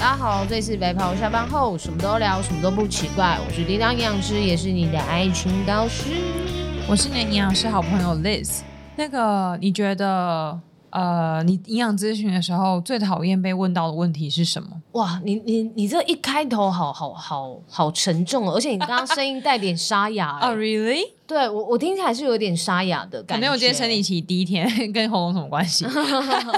大家好，这里是白袍下班后什么都聊，什么都不奇怪。我是叮当营养师，也是你的爱情导师。我是你的营养师好朋友 Liz。那个，你觉得呃，你营养咨询的时候最讨厌被问到的问题是什么？哇，你你你这一开头好好好好沉重哦，而且你刚刚声音带点沙哑。哦、oh,，Really？对我我听起来是有点沙哑的感觉。可能我今天生理期第一天，跟喉咙什么关系？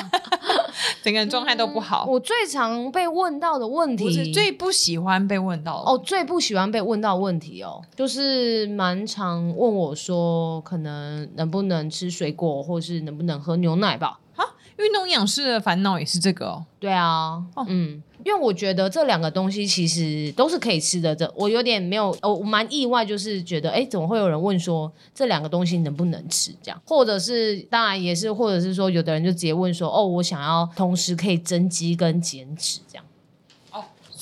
整个人状态都不好。我最常被问到的问题，我是最不喜欢被问到哦，最不喜欢被问到的问题哦，就是蛮常问我说，可能能不能吃水果，或是能不能喝牛奶吧？哈，运动营养师的烦恼也是这个哦。对啊，哦、嗯。因为我觉得这两个东西其实都是可以吃的，这我有点没有，我蛮意外，就是觉得，哎，怎么会有人问说这两个东西能不能吃？这样，或者是当然也是，或者是说有的人就直接问说，哦，我想要同时可以增肌跟减脂这样。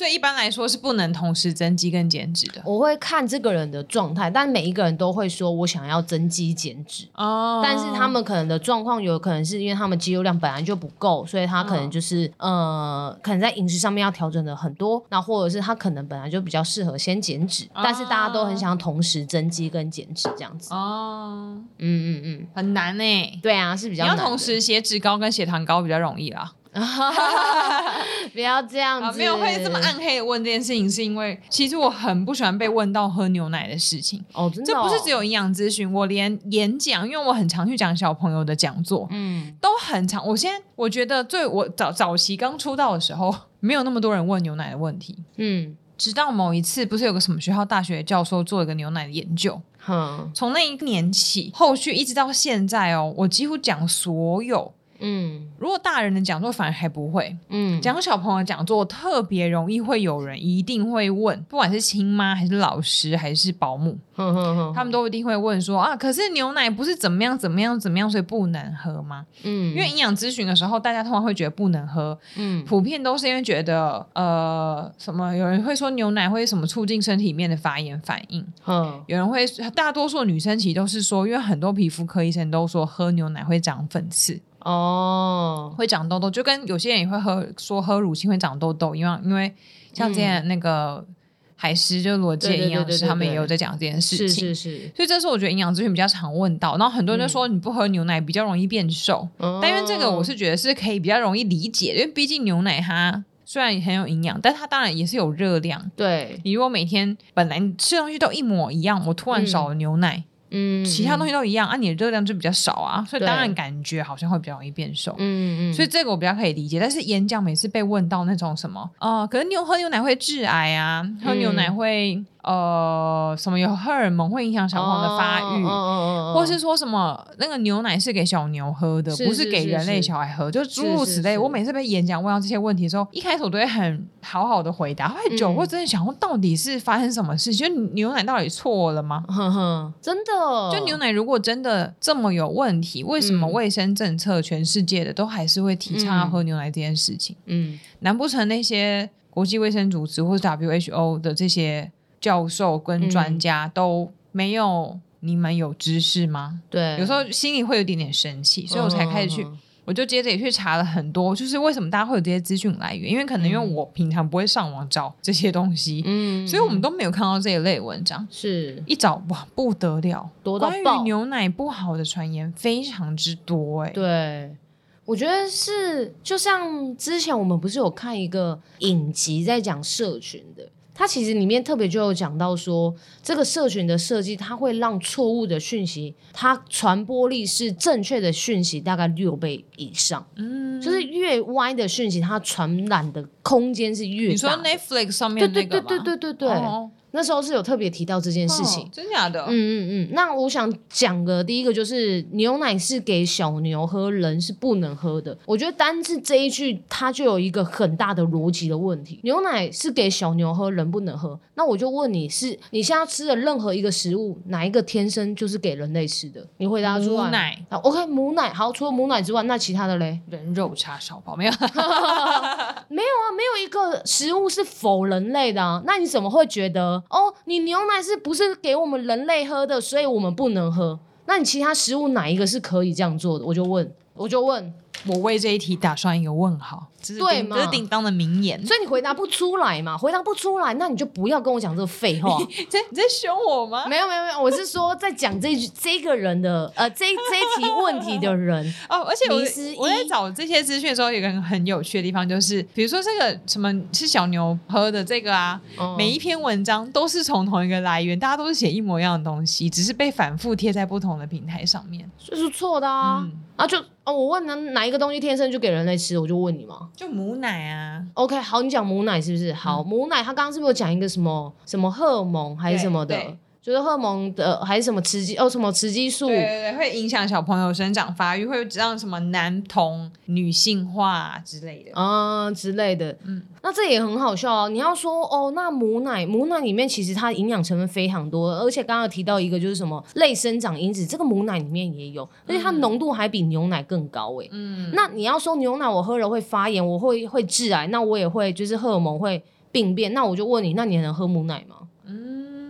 所以一般来说是不能同时增肌跟减脂的。我会看这个人的状态，但每一个人都会说我想要增肌减脂。哦。但是他们可能的状况有可能是因为他们肌肉量本来就不够，所以他可能就是、嗯、呃，可能在饮食上面要调整的很多。那或者是他可能本来就比较适合先减脂、哦，但是大家都很想同时增肌跟减脂这样子。哦。嗯嗯嗯，很难呢、欸。对啊，是比较难。你要同时血脂高跟血糖高比较容易啦。不要这样子，没有会这么暗黑的问这件事情，是因为其实我很不喜欢被问到喝牛奶的事情。哦，真的、哦，这不是只有营养咨询，我连演讲，因为我很常去讲小朋友的讲座，嗯，都很常。我现在我觉得最我早早期刚出道的时候，没有那么多人问牛奶的问题，嗯，直到某一次，不是有个什么学校大学教授做了一个牛奶的研究，哼，从那一年起，后续一直到现在哦，我几乎讲所有。嗯，如果大人的讲座反而还不会，嗯，讲小朋友的讲座特别容易会有人一定会问，不管是亲妈还是老师还是保姆，呵呵呵，他们都一定会问说啊，可是牛奶不是怎么样怎么样怎么样，所以不能喝吗？嗯，因为营养咨询的时候，大家通常会觉得不能喝，嗯，普遍都是因为觉得呃什么，有人会说牛奶会什么促进身体里面的发炎反应，嗯，有人会大多数女生其实都是说，因为很多皮肤科医生都说喝牛奶会长粉刺。哦，会长痘痘，就跟有些人也会喝说喝乳清会长痘痘因为，因为像之前那个海狮、就是罗杰营养师他们也有在讲这件事情，是是是。所以这是我觉得营养咨询比较常问到，然后很多人就说你不喝牛奶比较容易变瘦，嗯、但因为这个我是觉得是可以比较容易理解，因为毕竟牛奶它虽然很有营养，但它当然也是有热量。对，你如果每天本来你吃东西都一模一样，我突然少了牛奶。嗯嗯，其他东西都一样啊，你的热量就比较少啊，所以当然感觉好像会比较容易变瘦。嗯嗯，所以这个我比较可以理解。但是演讲每次被问到那种什么，哦、呃，可能牛喝牛奶会致癌啊，喝牛奶会。嗯呃，什么有荷尔蒙会影响小朋友的发育，哦、或是说什么那个牛奶是给小牛喝的，是不是给人类小孩喝，是是诸如此类。我每次被演讲问到这些问题的时候，一开始我都会很好好的回答，后来久，我真的想问，到底是发生什么事？就牛奶到底错了吗？呵呵，真的，就牛奶如果真的这么有问题，为什么卫生政策全世界的都还是会提倡要喝牛奶这件事情？嗯，难不成那些国际卫生组织或者 WHO 的这些？教授跟专家都没有你们有知识吗？对，有时候心里会有点点生气，所以我才开始去，嗯、我就接着也去查了很多，就是为什么大家会有这些资讯来源？因为可能因为我平常不会上网找这些东西，嗯，所以我们都没有看到这一类文章。是一找哇不得了，多到爆，关于牛奶不好的传言非常之多哎、欸。对，我觉得是就像之前我们不是有看一个影集在讲社群的。它其实里面特别就有讲到说，这个社群的设计，它会让错误的讯息，它传播力是正确的讯息大概六倍以上。嗯，就是越歪的讯息，它传染的空间是越大。你说 Netflix 上面那个吗？对对对对对对对。哦那时候是有特别提到这件事情，哦、真假的？嗯嗯嗯。那我想讲的第一个就是牛奶是给小牛喝，人是不能喝的。我觉得单是这一句，它就有一个很大的逻辑的问题。牛奶是给小牛喝，人不能喝。那我就问你是，你现在吃的任何一个食物，哪一个天生就是给人类吃的？你回答出来。母奶。好，OK，母奶。好，除了母奶之外，那其他的嘞？人肉叉烧包没有？没有啊，没有一个食物是否人类的啊。那你怎么会觉得哦？你牛奶是不是给我们人类喝的？所以我们不能喝。那你其他食物哪一个是可以这样做的？我就问，我就问，我为这一题打上一个问号。这是叮当的名言，所以你回答不出来嘛？回答不出来，那你就不要跟我讲这个废话。你在你在凶我吗？没有没有没有，我是说在讲这这个人的呃这这一题问题的人 哦。而且我我在找这些资讯的时候，有一个很很有趣的地方，就是比如说这个什么是小牛喝的这个啊，嗯、每一篇文章都是从同一个来源，大家都是写一模一样的东西，只是被反复贴在不同的平台上面，这是错的啊。嗯啊，就哦，我问哪哪一个东西天生就给人类吃，我就问你嘛。就母奶啊。OK，好，你讲母奶是不是？好，嗯、母奶，他刚刚是不是有讲一个什么什么荷尔蒙还是什么的？就是荷尔蒙的还是什么雌激哦，什么雌激素？对对对，会影响小朋友生长发育，会让什么男童女性化之类的啊之类的。嗯，那这也很好笑哦。你要说哦，那母奶母奶里面其实它营养成分非常多，而且刚刚提到一个就是什么类生长因子，这个母奶里面也有，而且它浓度还比牛奶更高诶。嗯，那你要说牛奶我喝了会发炎，我会会致癌，那我也会就是荷尔蒙会病变，那我就问你，那你还能喝母奶吗？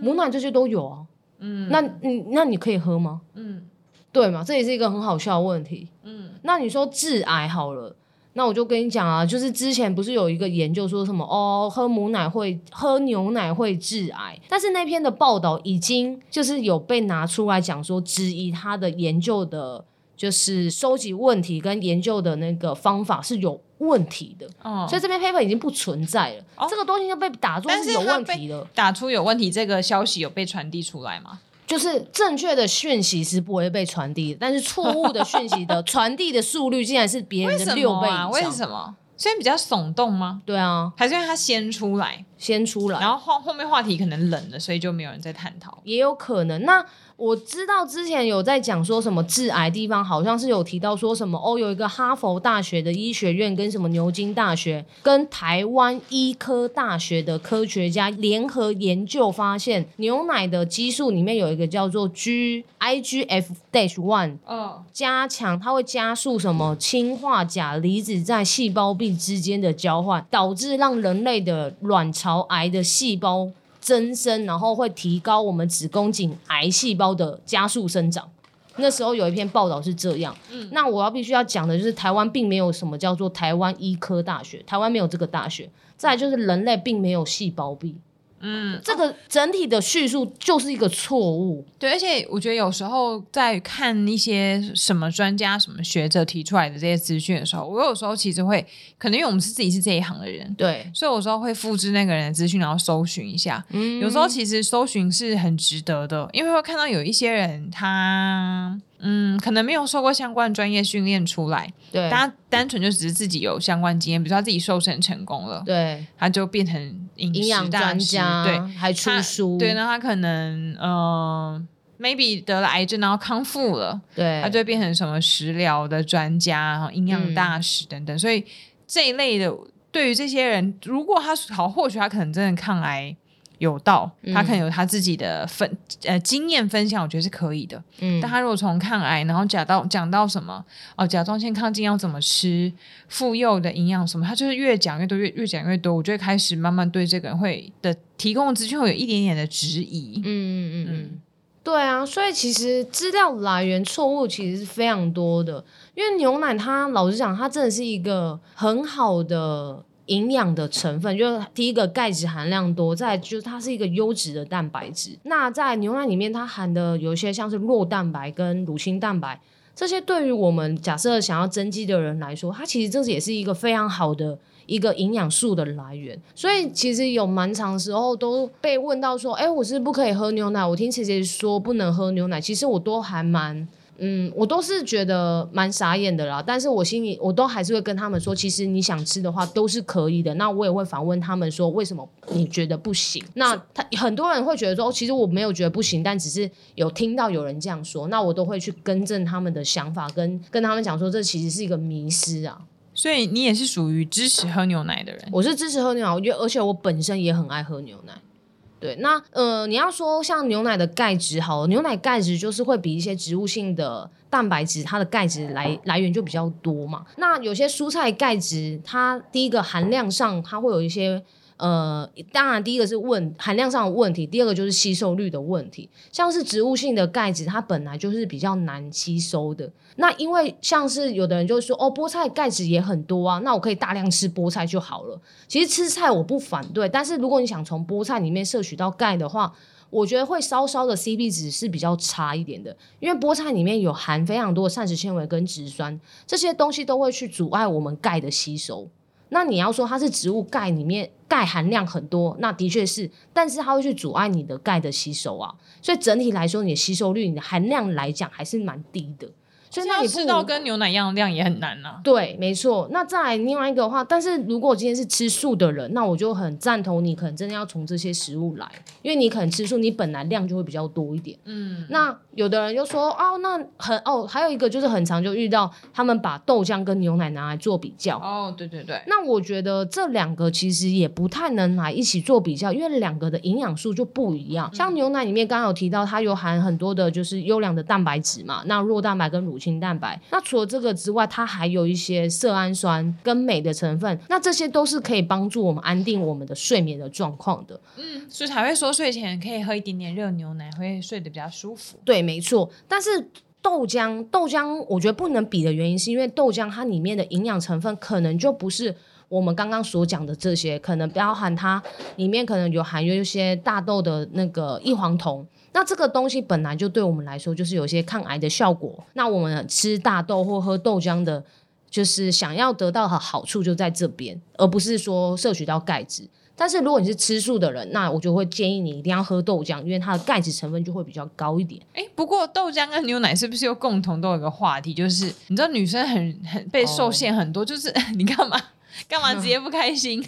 母奶这些都有啊，嗯，那你那你可以喝吗？嗯，对嘛，这也是一个很好笑的问题。嗯，那你说致癌好了，那我就跟你讲啊，就是之前不是有一个研究说什么哦，喝母奶会喝牛奶会致癌，但是那篇的报道已经就是有被拿出来讲说质疑他的研究的。就是收集问题跟研究的那个方法是有问题的，哦、所以这篇 paper 已经不存在了。哦、这个东西就被打作是有问题了。打出有问题这个消息有被传递出来吗？就是正确的讯息是不会被传递的，但是错误的讯息的 传递的速率竟然是别人的六倍以上。为什么啊？为什么？所以比较耸动吗？对啊，还是因为它先出来，先出来，然后后后面话题可能冷了，所以就没有人在探讨。也有可能。那我知道之前有在讲说什么致癌地方，好像是有提到说什么哦，有一个哈佛大学的医学院跟什么牛津大学跟台湾医科大学的科学家联合研究，发现牛奶的激素里面有一个叫做 G IGF dash one，哦，加强它会加速什么氢化钾离子在细胞壁之间的交换，导致让人类的卵巢癌的细胞。增生，然后会提高我们子宫颈癌细胞的加速生长。那时候有一篇报道是这样。嗯，那我要必须要讲的就是，台湾并没有什么叫做台湾医科大学，台湾没有这个大学。再来就是人类并没有细胞壁。嗯，这个整体的叙述就是一个错误。对，而且我觉得有时候在看一些什么专家、什么学者提出来的这些资讯的时候，我有时候其实会，可能因为我们是自己是这一行的人，对，所以有时候会复制那个人的资讯，然后搜寻一下。嗯，有时候其实搜寻是很值得的，因为会看到有一些人他。嗯，可能没有受过相关专业训练出来，对，他单纯就只是自己有相关经验，比如说他自己瘦身成功了，对，他就变成营养专家，对，还出书，对，那他可能呃，maybe 得了癌症然后康复了，对，他就变成什么食疗的专家，然后营养大使等等，嗯、所以这一类的，对于这些人，如果他好，或许他可能真的抗癌。有道，他可能有他自己的分、嗯、呃经验分享，我觉得是可以的。嗯，但他如果从抗癌，然后讲到讲到什么哦，甲状腺亢进要怎么吃，妇幼的营养什么，他就是越讲越多，越越讲越多，我就会开始慢慢对这个人会的提供资讯会有一点点的质疑。嗯嗯嗯嗯，对啊，所以其实资料来源错误其实是非常多的，因为牛奶它老实讲，它真的是一个很好的。营养的成分就是第一个钙质含量多，再就是它是一个优质的蛋白质。那在牛奶里面，它含的有一些像是酪蛋白跟乳清蛋白，这些对于我们假设想要增肌的人来说，它其实这也是一个非常好的一个营养素的来源。所以其实有蛮长时候都被问到说，哎，我是不可以喝牛奶？我听姐姐说不能喝牛奶，其实我都还蛮。嗯，我都是觉得蛮傻眼的啦，但是我心里我都还是会跟他们说，其实你想吃的话都是可以的。那我也会反问他们说，为什么你觉得不行？那他很多人会觉得说，哦，其实我没有觉得不行，但只是有听到有人这样说，那我都会去更正他们的想法，跟跟他们讲说，这其实是一个迷失啊。所以你也是属于支持喝牛奶的人？我是支持喝牛奶，我觉得而且我本身也很爱喝牛奶。对，那呃，你要说像牛奶的钙质好，牛奶钙质就是会比一些植物性的蛋白质，它的钙质来来源就比较多嘛。那有些蔬菜钙质，它第一个含量上，它会有一些呃，当然第一个是问含量上的问题，第二个就是吸收率的问题。像是植物性的钙质，它本来就是比较难吸收的。那因为像是有的人就说，哦，菠菜钙质也很多啊，那我可以大量吃菠菜就好了。其实吃菜我不反对，但是如果你想从菠菜里面摄取到钙的话，我觉得会稍稍的 CP 值是比较差一点的，因为菠菜里面有含非常多的膳食纤维跟植酸，这些东西都会去阻碍我们钙的吸收。那你要说它是植物钙里面钙含量很多，那的确是，但是它会去阻碍你的钙的吸收啊，所以整体来说，你的吸收率、你的含量来讲还是蛮低的。所以那你吃到跟牛奶一样的量也很难啊。对，没错。那再来另外一个的话，但是如果今天是吃素的人，那我就很赞同你，可能真的要从这些食物来，因为你可能吃素，你本来量就会比较多一点。嗯。那有的人就说，哦，那很哦，还有一个就是很常就遇到他们把豆浆跟牛奶拿来做比较。哦，对对对。那我觉得这两个其实也不太能来一起做比较，因为两个的营养素就不一样。像牛奶里面刚刚有提到，它有含很多的就是优良的蛋白质嘛，那酪蛋白跟乳清蛋白，那除了这个之外，它还有一些色氨酸跟镁的成分，那这些都是可以帮助我们安定我们的睡眠的状况的。嗯，所以才会说睡前可以喝一点点热牛奶，会睡得比较舒服。对，没错。但是豆浆，豆浆我觉得不能比的原因，是因为豆浆它里面的营养成分可能就不是我们刚刚所讲的这些，可能包含它里面可能有含有一些大豆的那个异黄酮。那这个东西本来就对我们来说就是有些抗癌的效果。那我们吃大豆或喝豆浆的，就是想要得到的好处就在这边，而不是说摄取到钙质。但是如果你是吃素的人，那我就会建议你一定要喝豆浆，因为它的钙质成分就会比较高一点。哎，不过豆浆跟牛奶是不是又共同都有一个话题，就是你知道女生很很被受限很多，哦、就是 你干嘛干嘛直接不开心？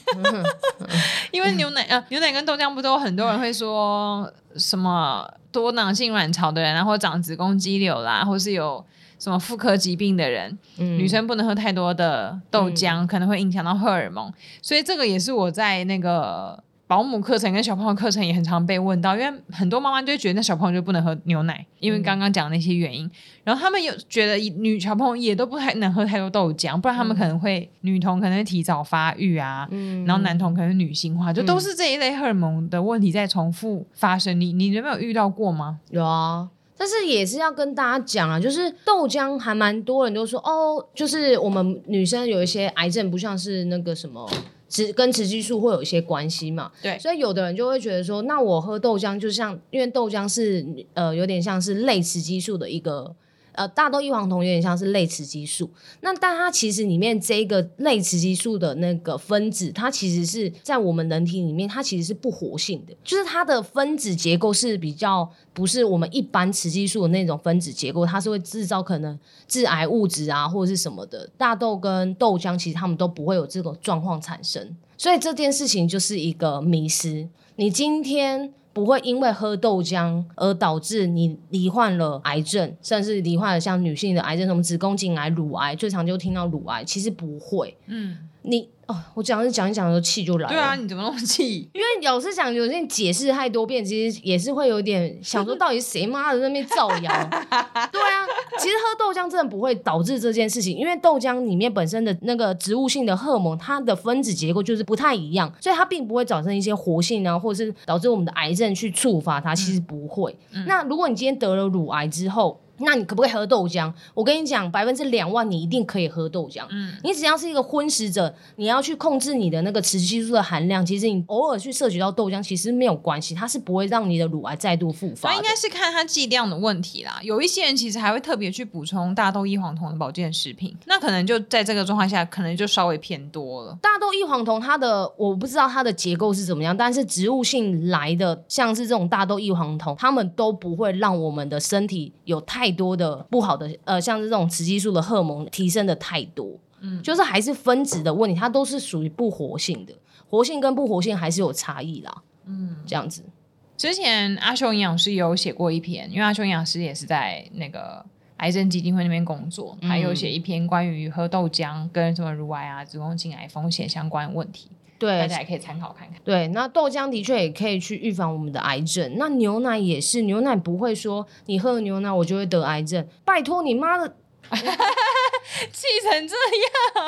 因为牛奶啊，牛奶跟豆浆不都很多人会说。什么多囊性卵巢的人，然后长子宫肌瘤啦，或是有什么妇科疾病的人，嗯、女生不能喝太多的豆浆，嗯、可能会影响到荷尔蒙。所以这个也是我在那个。保姆课程跟小朋友课程也很常被问到，因为很多妈妈就觉得那小朋友就不能喝牛奶，因为刚刚讲的那些原因。嗯、然后他们有觉得女小朋友也都不太能喝太多豆浆，不然他们可能会、嗯、女童可能会提早发育啊，嗯、然后男童可能女性化，就都是这一类荷尔蒙的问题在重复发生。你你有没有遇到过吗？有啊，但是也是要跟大家讲啊，就是豆浆还蛮多人都说哦，就是我们女生有一些癌症，不像是那个什么。跟雌激素会有一些关系嘛？对，所以有的人就会觉得说，那我喝豆浆就像，因为豆浆是呃有点像是类雌激素的一个。呃，大豆异黄酮有点像是类雌激素，那但它其实里面这个类雌激素的那个分子，它其实是在我们人体里面，它其实是不活性的，就是它的分子结构是比较不是我们一般雌激素的那种分子结构，它是会制造可能致癌物质啊或者是什么的。大豆跟豆浆其实它们都不会有这种状况产生，所以这件事情就是一个迷思。你今天。不会因为喝豆浆而导致你罹患了癌症，甚至罹患了像女性的癌症，什么子宫颈癌、乳癌，最常就听到乳癌，其实不会。嗯，你。哦，我讲是讲一讲的气就来了。对啊，你怎么那么气？因为有时讲有些解释太多遍，其实也是会有点想说，到底谁妈的在那边造谣？对啊，其实喝豆浆真的不会导致这件事情，因为豆浆里面本身的那个植物性的荷尔蒙，它的分子结构就是不太一样，所以它并不会造成一些活性啊，或者是导致我们的癌症去触发它，其实不会。嗯、那如果你今天得了乳癌之后，那你可不可以喝豆浆？我跟你讲，百分之两万你一定可以喝豆浆。嗯，你只要是一个荤食者，你要去控制你的那个雌激素的含量，其实你偶尔去摄取到豆浆，其实没有关系，它是不会让你的乳癌再度复发。那应该是看它剂量的问题啦。有一些人其实还会特别去补充大豆异黄酮的保健食品，那可能就在这个状况下，可能就稍微偏多了。大豆异黄酮它的我不知道它的结构是怎么样，但是植物性来的，像是这种大豆异黄酮，它们都不会让我们的身体有太多的不好的呃，像是这种雌激素的荷尔蒙提升的太多，嗯，就是还是分子的问题，它都是属于不活性的，活性跟不活性还是有差异啦，嗯，这样子。之前阿雄营养师有写过一篇，因为阿雄营养师也是在那个癌症基金会那边工作，还有写一篇关于喝豆浆跟什么乳癌啊、子宫颈癌风险相关问题。对，大家也可以参考看看。对，那豆浆的确也可以去预防我们的癌症。那牛奶也是，牛奶不会说你喝了牛奶我就会得癌症。拜托你妈的！气成这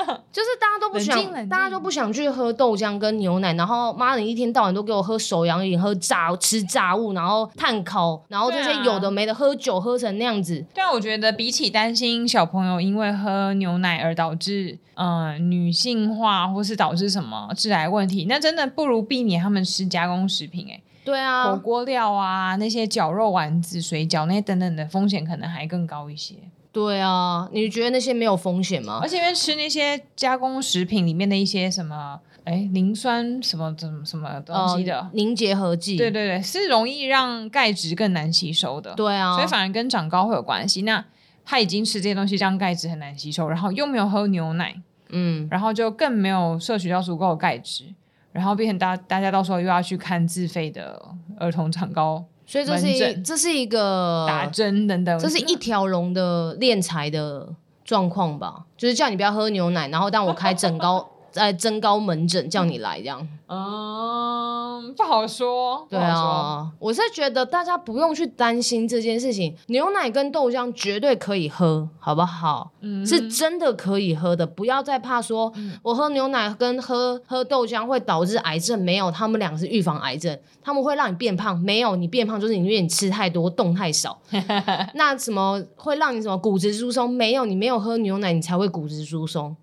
样，就是大家都不想，大家都不想去喝豆浆跟牛奶，然后妈的一天到晚都给我喝手摇饮、喝炸吃炸物，然后碳烤，然后这些有的没的，喝酒喝成那样子。对啊，我觉得比起担心小朋友因为喝牛奶而导致嗯、呃、女性化，或是导致什么致癌问题，那真的不如避免他们吃加工食品、欸。哎，对啊，火锅料啊，那些绞肉丸子、水饺那些等等的风险可能还更高一些。对啊，你觉得那些没有风险吗？而且因为吃那些加工食品里面的一些什么，哎，磷酸什么什么什么东西的、呃、凝结合剂，对对对，是容易让钙质更难吸收的。对啊，所以反而跟长高会有关系。那他已经吃这些东西，让钙质很难吸收，然后又没有喝牛奶，嗯，然后就更没有摄取到足够的钙质，然后变成大大家到时候又要去看自费的儿童长高。所以这是一这是一个打针等等，这是一条龙的炼财的状况吧？就是叫你不要喝牛奶，然后当我开整高。在增高门诊叫你来这样，嗯，不好说。对啊，我是觉得大家不用去担心这件事情。牛奶跟豆浆绝对可以喝，好不好？嗯，是真的可以喝的，不要再怕说，我喝牛奶跟喝喝豆浆会导致癌症。没有，他们两个是预防癌症，他们会让你变胖。没有，你变胖就是因为你吃太多，动太少。那什么会让你什么骨质疏松？没有，你没有喝牛奶，你才会骨质疏松。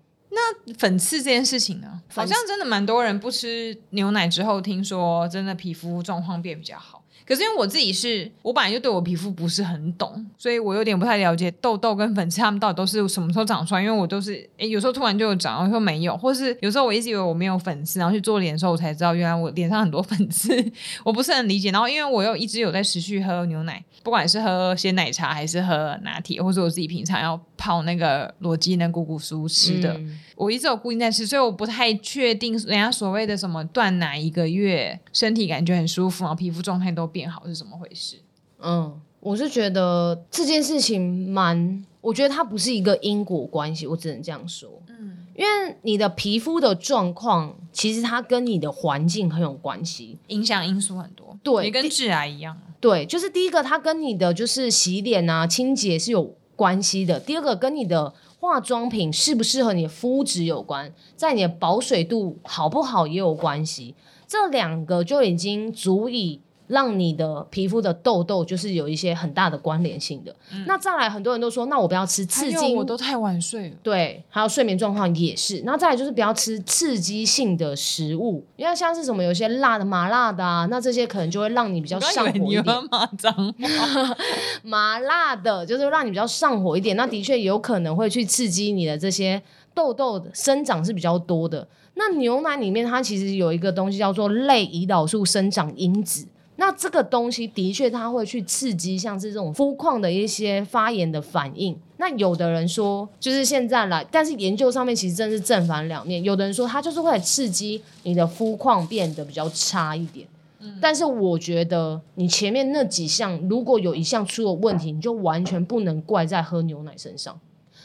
那粉刺这件事情呢？好像真的蛮多人不吃牛奶之后，听说真的皮肤状况变比较好。可是因为我自己是，我本来就对我皮肤不是很懂，所以我有点不太了解痘痘跟粉刺它们到底都是什么时候长出来。因为我都是，诶，有时候突然就有长，有时候没有，或是有时候我一直以为我没有粉刺，然后去做脸的时候，我才知道原来我脸上很多粉刺，我不是很理解。然后因为我又一直有在持续喝牛奶，不管是喝鲜奶茶还是喝拿铁，或者我自己平常要泡那个裸肌能谷谷酥吃的。嗯我一直有固定在吃，所以我不太确定人家所谓的什么断奶一个月，身体感觉很舒服，然后皮肤状态都变好是怎么回事？嗯，我是觉得这件事情蛮，我觉得它不是一个因果关系，我只能这样说。嗯，因为你的皮肤的状况，其实它跟你的环境很有关系，影响因素很多。对，也跟致癌一样。对，就是第一个，它跟你的就是洗脸啊、清洁是有关系的。第二个，跟你的化妆品适不适合你的肤质有关，在你的保水度好不好也有关系，这两个就已经足以。让你的皮肤的痘痘就是有一些很大的关联性的。嗯、那再来，很多人都说，那我不要吃刺激，我都太晚睡了。对，还有睡眠状况也是。那再来就是不要吃刺激性的食物，因为像是什么有些辣的、麻辣的啊，那这些可能就会让你比较上火一点。麻辣的，就是让你比较上火一点。那的确有可能会去刺激你的这些痘痘的生长是比较多的。那牛奶里面它其实有一个东西叫做类胰岛素生长因子。那这个东西的确，它会去刺激像是这种肤况的一些发炎的反应。那有的人说，就是现在来，但是研究上面其实真的是正反两面。有的人说，它就是会刺激你的肤况变得比较差一点。嗯，但是我觉得你前面那几项，如果有一项出了问题，你就完全不能怪在喝牛奶身上。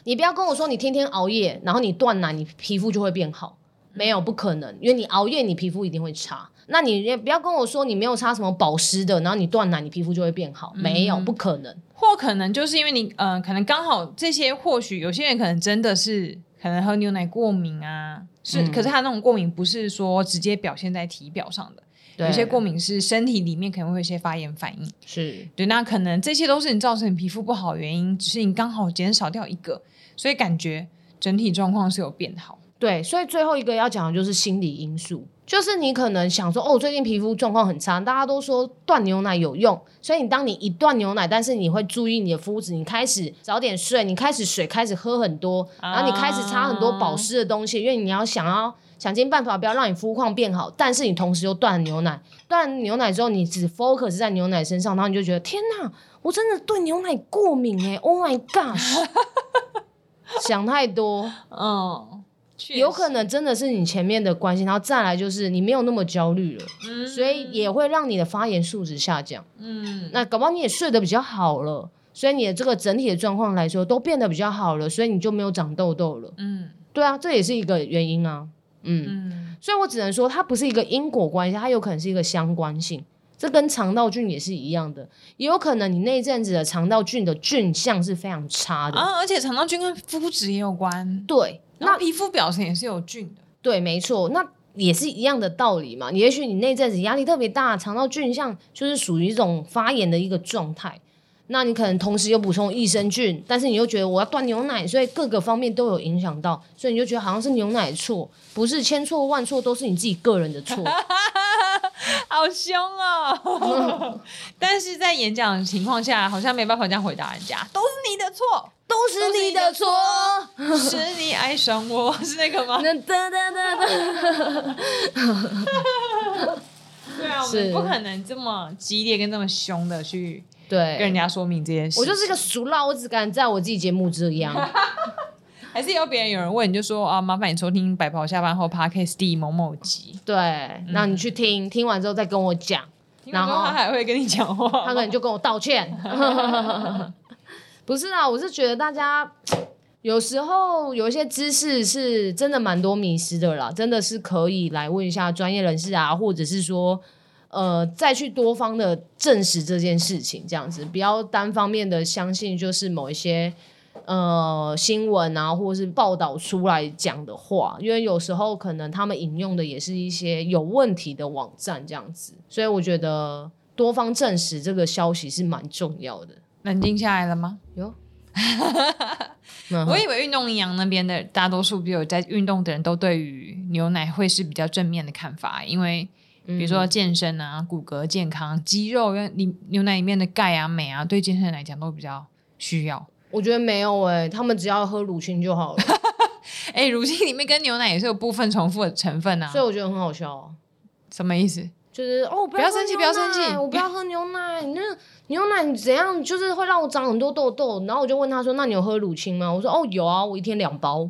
你不要跟我说你天天熬夜，然后你断奶，你皮肤就会变好。没有，不可能，因为你熬夜，你皮肤一定会差。那你也不要跟我说你没有擦什么保湿的，然后你断奶，你皮肤就会变好。嗯、没有，不可能。或可能就是因为你，嗯、呃，可能刚好这些，或许有些人可能真的是可能喝牛奶过敏啊，是，嗯、可是他那种过敏不是说直接表现在体表上的，有些过敏是身体里面可能会有一些发炎反应。是对，那可能这些都是你造成你皮肤不好的原因，只是你刚好减少掉一个，所以感觉整体状况是有变好。对，所以最后一个要讲的就是心理因素，就是你可能想说，哦，最近皮肤状况很差，大家都说断牛奶有用，所以你当你一断牛奶，但是你会注意你的肤质，你开始早点睡，你开始水开始喝很多，然后你开始擦很多保湿的东西，因为你要想要想尽办法不要让你肤况变好，但是你同时又断牛奶，断牛奶之后你只 focus 在牛奶身上，然后你就觉得天哪，我真的对牛奶过敏哎、欸、Oh my gosh，想太多，嗯。有可能真的是你前面的关系，然后再来就是你没有那么焦虑了，嗯、所以也会让你的发炎素质下降。嗯，那搞不好你也睡得比较好了，所以你的这个整体的状况来说都变得比较好了，所以你就没有长痘痘了。嗯，对啊，这也是一个原因啊。嗯，嗯，所以我只能说它不是一个因果关系，它有可能是一个相关性。这跟肠道菌也是一样的，也有可能你那一阵子的肠道菌的菌相是非常差的啊，而且肠道菌跟肤质也有关。对，那皮肤表层也是有菌的。对，没错，那也是一样的道理嘛。也许你那阵子压力特别大，肠道菌像就是属于一种发炎的一个状态。那你可能同时又补充益生菌，但是你又觉得我要断牛奶，所以各个方面都有影响到，所以你就觉得好像是牛奶错，不是千错万错都是你自己个人的错，好凶哦！但是在演讲的情况下，好像没办法这样回答人家，都是你的错，都是你的错，是你爱上我，是那个吗？哒哒哒哒对啊，我们不可能这么激烈跟这么凶的去。对，跟人家说明这件事，我就是个俗佬，我只敢在我自己节目这样。还是有别人有人问你就说啊，麻烦你收听白袍下班后 Podcast 第某某集。对，那你去听，嗯、听完之后再跟我讲，然后他还会跟你讲话，他可能就跟我道歉。不是啊，我是觉得大家有时候有一些知识是真的蛮多迷失的啦，真的是可以来问一下专业人士啊，或者是说。呃，再去多方的证实这件事情，这样子不要单方面的相信，就是某一些呃新闻啊，或者是报道出来讲的话，因为有时候可能他们引用的也是一些有问题的网站，这样子，所以我觉得多方证实这个消息是蛮重要的。冷静下来了吗？有，我以为运动营养那边的大多数比如在运动的人都对于牛奶会是比较正面的看法，因为。比如说健身啊，骨骼健康、肌肉，因为里牛奶里面的钙啊、镁啊，对健身来讲都比较需要。我觉得没有哎、欸，他们只要喝乳清就好了。哎、欸，乳清里面跟牛奶也是有部分重复的成分啊，所以我觉得很好笑、啊。什么意思？就是哦，不要生气，不要生气，我不要喝牛奶。你那牛奶你怎样？就是会让我长很多痘痘。然后我就问他说：“那你有喝乳清吗？”我说：“哦，有啊，我一天两包。”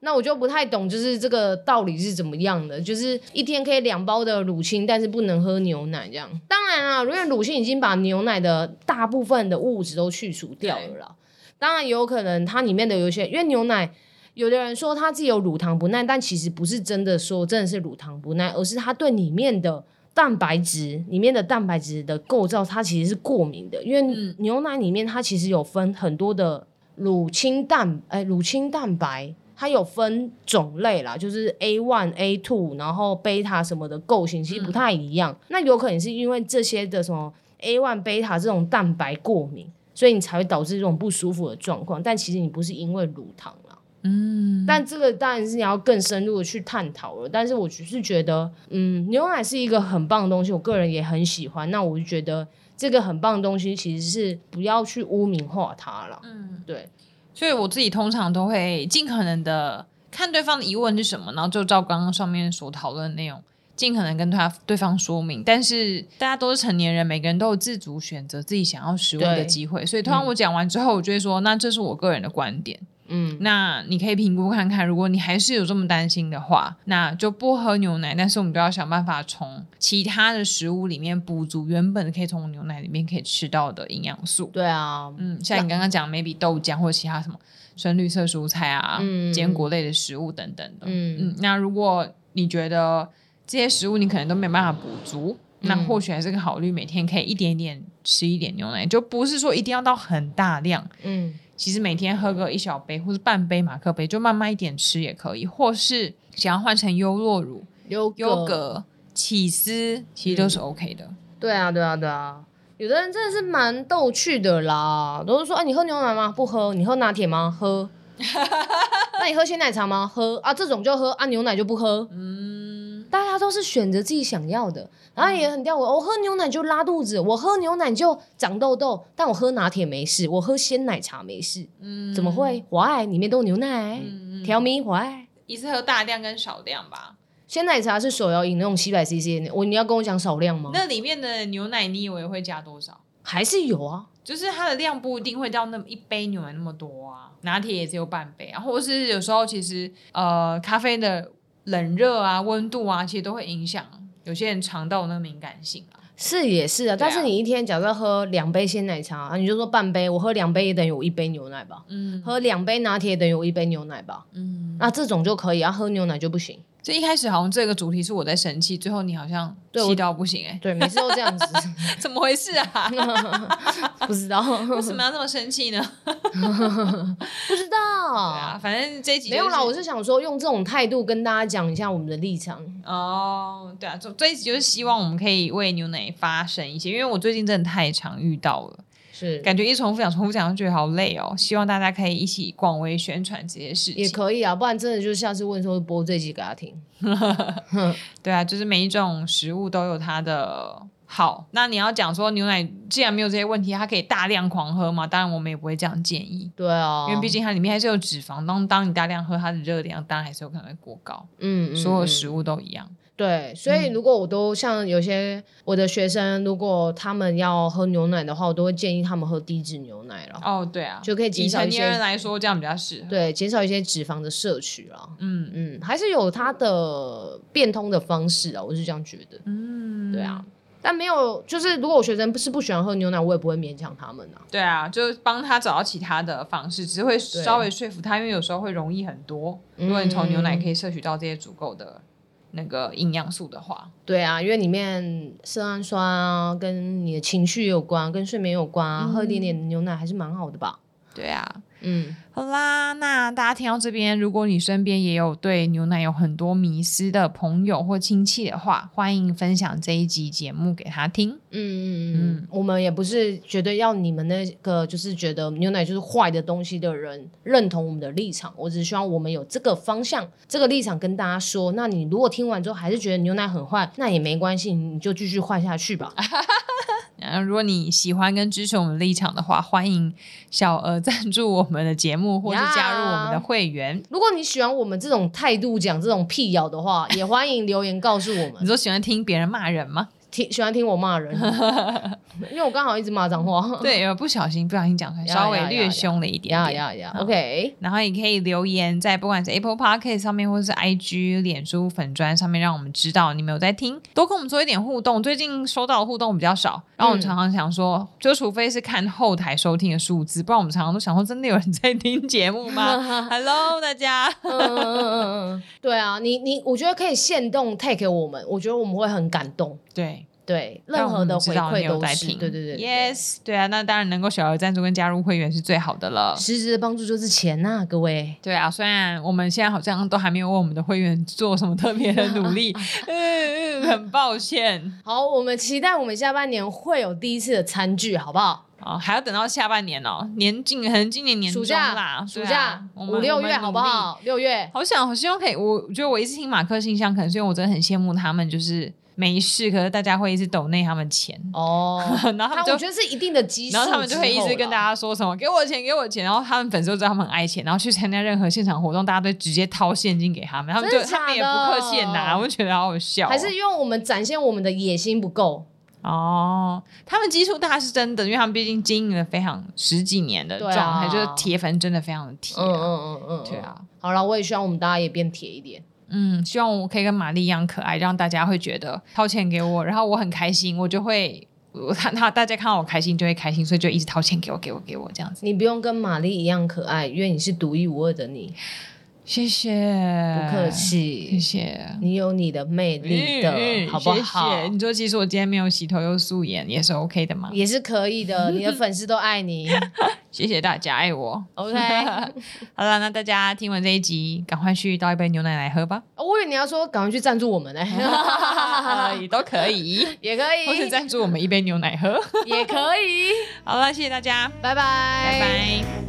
那我就不太懂，就是这个道理是怎么样的？就是一天可以两包的乳清，但是不能喝牛奶这样。当然啦，因为乳清已经把牛奶的大部分的物质都去除掉了啦。当然有可能它里面的有一些，因为牛奶有的人说他自己有乳糖不耐，但其实不是真的说真的是乳糖不耐，而是它对里面的蛋白质里面的蛋白质的构造，它其实是过敏的。因为牛奶里面它其实有分很多的乳清蛋，哎，乳清蛋白。它有分种类啦，就是 A one、A two，然后贝塔什么的构型其实不太一样。嗯、那有可能是因为这些的什么 A one、贝塔这种蛋白过敏，所以你才会导致这种不舒服的状况。但其实你不是因为乳糖啦。嗯。但这个当然是你要更深入的去探讨了。但是我只是觉得，嗯，牛奶是一个很棒的东西，我个人也很喜欢。那我就觉得这个很棒的东西其实是不要去污名化它了。嗯，对。所以我自己通常都会尽可能的看对方的疑问是什么，然后就照刚刚上面所讨论的内容，尽可能跟他对方说明。但是大家都是成年人，每个人都有自主选择自己想要食物的机会。所以通常我讲完之后，我就会说，嗯，那这是我个人的观点。嗯，那你可以评估看看，如果你还是有这么担心的话，那就不喝牛奶。但是我们都要想办法从其他的食物里面补足原本可以从牛奶里面可以吃到的营养素。对啊，嗯，像你刚刚讲，maybe 豆浆或者其他什么深绿色蔬菜啊、嗯、坚果类的食物等等的。嗯嗯，那如果你觉得这些食物你可能都没办法补足，嗯、那或许还是个考虑，每天可以一点点吃一点牛奶，就不是说一定要到很大量。嗯。其实每天喝个一小杯或是半杯马克杯，就慢慢一点吃也可以，或是想要换成优酪乳、优优格、起司，其实都是 OK 的。嗯。对啊，对啊，对啊，有的人真的是蛮逗趣的啦，都是说，啊，你喝牛奶吗？不喝。你喝拿铁吗？喝。那你喝鲜奶茶吗？喝啊，这种就喝，啊，牛奶就不喝。嗯，大家都是选择自己想要的。然后也很吊我，我喝牛奶就拉肚子，我喝牛奶就长痘痘，但我喝拿铁没事，我喝鲜奶茶没事，嗯，怎么会？Why？里面都有牛奶，Tell me why？一次喝大量跟少量吧。鲜奶茶是手摇饮那种七百 CC 的，我你要跟我讲少量吗？那里面的牛奶你以为会加多少？还是有啊，就是它的量不一定会到那么一杯牛奶那么多啊，拿铁也只有半杯啊，或者是有时候其实呃咖啡的冷热啊、温度啊，其实都会影响。有些人肠道那个敏感性啊，是也是啊，啊。但是你一天假设喝两杯鲜奶茶，啊，你就说半杯，我喝两杯也等于我一杯牛奶吧，嗯，喝两杯拿铁等于我一杯牛奶吧，嗯，那这种就可以啊，喝牛奶就不行，这一开始好像这个主题是我在生气，最后你好像气到不行哎、欸，对，每次都这样子，怎么回事啊？不知道 为什么要这么生气呢？不知道，对啊，反正这一集、就是、没有啦。我是想说，用这种态度跟大家讲一下我们的立场。哦，对啊，这这一集就是希望我们可以为牛奶发声一些，因为我最近真的太常遇到了。是感觉一重复讲，重复讲就觉得好累哦。希望大家可以一起广为宣传这些事情，也可以啊。不然真的就是下次问说播这集给他听。对啊，就是每一种食物都有它的好。那你要讲说牛奶既然没有这些问题，它可以大量狂喝嘛？当然我们也不会这样建议。对啊，因为毕竟它里面还是有脂肪。当当你大量喝，它的热量当然还是有可能会过高。嗯，所有食物都一样。对，所以如果我都像有些我的学生，如果他们要喝牛奶的话，我都会建议他们喝低脂牛奶了。哦，对啊，就可以减少一些。成年人来说，这样比较适合。对，减少一些脂肪的摄取了。嗯嗯，还是有它的变通的方式啊，我是这样觉得。嗯，对啊，但没有，就是如果我学生不是不喜欢喝牛奶，我也不会勉强他们啊。对啊，就是帮他找到其他的方式，只是会稍微说服他，因为有时候会容易很多。如果你从牛奶可以摄取到这些足够的。那个营养素的话，对啊，因为里面色氨酸啊，跟你的情绪有关，跟睡眠有关，嗯、喝一点点牛奶还是蛮好的吧？对啊。嗯，好啦，那大家听到这边，如果你身边也有对牛奶有很多迷失的朋友或亲戚的话，欢迎分享这一集节目给他听。嗯嗯嗯，们也不是觉得要你们那个就是觉得牛奶就是坏的东西的人认同我们的立场，我只是希望我们有这个方向、这个立场跟大家说。那你如果听完之后还是觉得牛奶很坏，那也没关系，你就继续坏下去吧。然后，如果你喜欢跟支持我们的立场的话，欢迎小额赞助我们的节目，或是加入我们的会员。如果你喜欢我们这种态度讲这种辟谣的话，也欢迎留言告诉我们。你说喜欢听别人骂人吗？听喜欢听我骂人，因为我刚好一直骂脏话。对，不小心不小心讲出来，稍微略凶了一点。呀呀呀！OK，然后也可以留言在不管是 Apple Podcast 上面，或者是 IG、脸书粉砖上面，让我们知道你们有在听，多跟我们做一点互动。最近收到的互动比较少，然后我们常常想说，嗯、就除非是看后台收听的数字，不然我们常常都想说，真的有人在听节目吗？Hello，大家。嗯嗯嗯嗯，对啊，你你，我觉得可以限动 take 我们，我觉得我们会很感动。对。对，任何的回馈都是对对对，yes，对啊，那当然能够小额赞助跟加入会员是最好的了。实质的帮助就是钱呐、啊，各位。对啊，虽然我们现在好像都还没有为我们的会员做什么特别的努力，嗯，很抱歉。好，我们期待我们下半年会有第一次的餐具，好不好？哦，还要等到下半年哦，年近可能今年年中啦，暑假五六月好不好？六月，好想好希望可以，我觉得我一直听马克信箱，可能是因为我真的很羡慕他们，就是。没事，可是大家会一直抖内他们钱哦，然后他们就我觉得是一定的基数，然后他们就会一直跟大家说什么给我钱给我钱，然后他们粉丝都知道他们很爱钱，然后去参加任何现场活动，大家都直接掏现金给他们，他们就他们也不客气拿，我就觉得好好笑哦。还是因为我们展现我们的野心不够哦？他们基数大是真的，因为他们毕竟经营了非常十几年的状态，啊、就是铁粉真的非常的铁，嗯嗯嗯嗯，对啊。好了，我也希望我们大家也变铁一点。嗯，希望我可以跟玛丽一样可爱，让大家会觉得掏钱给我，然后我很开心，我就会我看他大家看到我开心就会开心，所以就一直掏钱给我，给我，给我这样子。你不用跟玛丽一样可爱，因为你是独一无二的你。谢谢，不客气，谢谢。你有你的魅力的，好不好？谢谢。你说，其实我今天没有洗头又素颜，也是 OK 的吗？也是可以的，你的粉丝都爱你。谢谢大家爱我。OK，好了，那大家听完这一集，赶快去倒一杯牛奶来喝吧。我以为你要说赶快去赞助我们呢，也都可以，也可以，或是赞助我们一杯牛奶喝，也可以。好了，谢谢大家，拜拜，拜拜。